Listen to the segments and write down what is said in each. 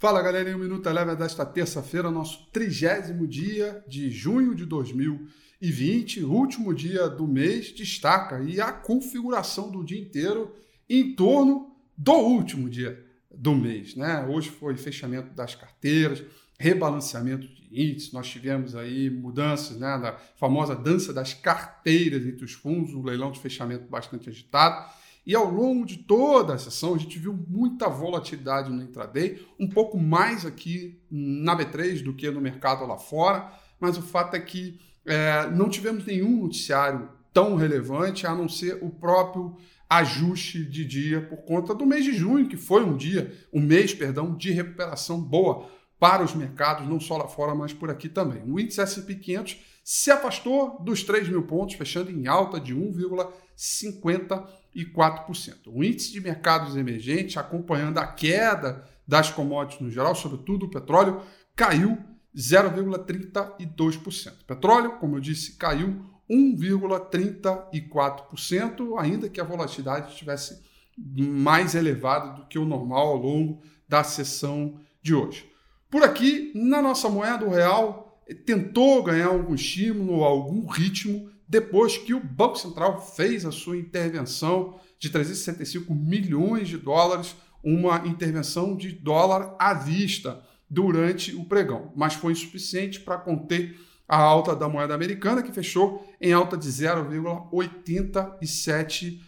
Fala galerinha, o Minuto Eleva desta terça-feira, nosso trigésimo dia de junho de 2020, último dia do mês, destaca e a configuração do dia inteiro em torno do último dia do mês. Né? Hoje foi fechamento das carteiras, rebalanceamento de índices, nós tivemos aí mudanças né, da famosa dança das carteiras entre os fundos, um leilão de fechamento bastante agitado. E ao longo de toda a sessão, a gente viu muita volatilidade no intraday, um pouco mais aqui na B3 do que no mercado lá fora, mas o fato é que é, não tivemos nenhum noticiário tão relevante, a não ser o próprio ajuste de dia por conta do mês de junho, que foi um dia, um mês, perdão, de recuperação boa para os mercados, não só lá fora, mas por aqui também. O índice S&P 500 se afastou dos 3 mil pontos, fechando em alta de 1,54%. O índice de mercados emergentes, acompanhando a queda das commodities no geral, sobretudo o petróleo, caiu 0,32%. Petróleo, como eu disse, caiu 1,34%, ainda que a volatilidade estivesse mais elevada do que o normal ao longo da sessão de hoje. Por aqui, na nossa moeda, o real tentou ganhar algum estímulo, algum ritmo, depois que o Banco Central fez a sua intervenção de 365 milhões de dólares, uma intervenção de dólar à vista durante o pregão, mas foi insuficiente para conter a alta da moeda americana, que fechou em alta de 0,87%.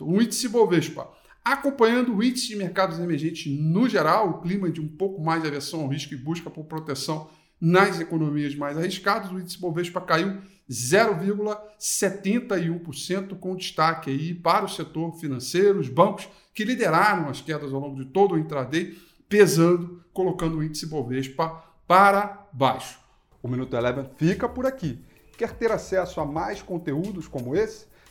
O índice Bovespa, acompanhando o índice de mercados emergentes no geral, o clima de um pouco mais de aversão ao risco e busca por proteção nas economias mais arriscadas, o índice Bovespa caiu 0,71%, com destaque aí para o setor financeiro, os bancos que lideraram as quedas ao longo de todo o intraday, pesando, colocando o índice Bovespa para baixo. O Minuto Eleven fica por aqui. Quer ter acesso a mais conteúdos como esse?